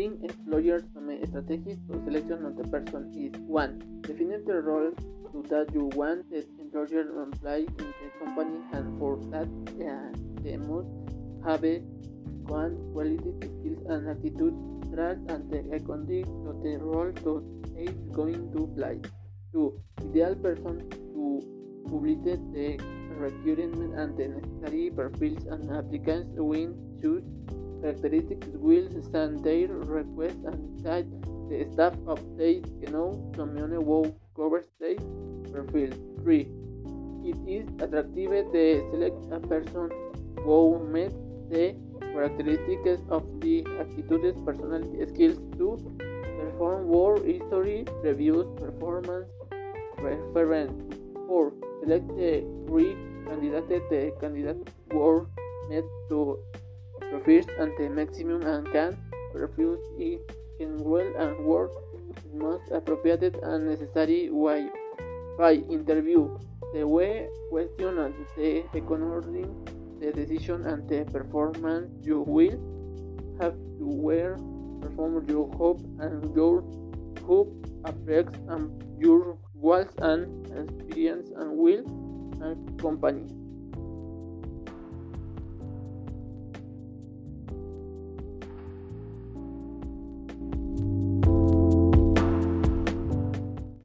employer some strategies to selection of the person is 1. Define the role that you want the employer to apply in the company and for that uh, they must have one quality skills and attitude trust and the conduct of the role to is going to apply. 2. Ideal person to publish the requirements and the necessary profiles and applicants will choose characteristics will send their request and decide the staff update you know commune wow cover state profile 3 it is attractive to select a person who met the characteristics of the attitudes personality skills to perform work history reviews performance reference 4 select the three candidates the candidate work met to Refers and the maximum and can refuse it in well and work most appropriate and necessary way. 5. Interview the way question and the economic the decision and the performance you will have to wear perform your hope and your hope affects and your goals and experience and will and company.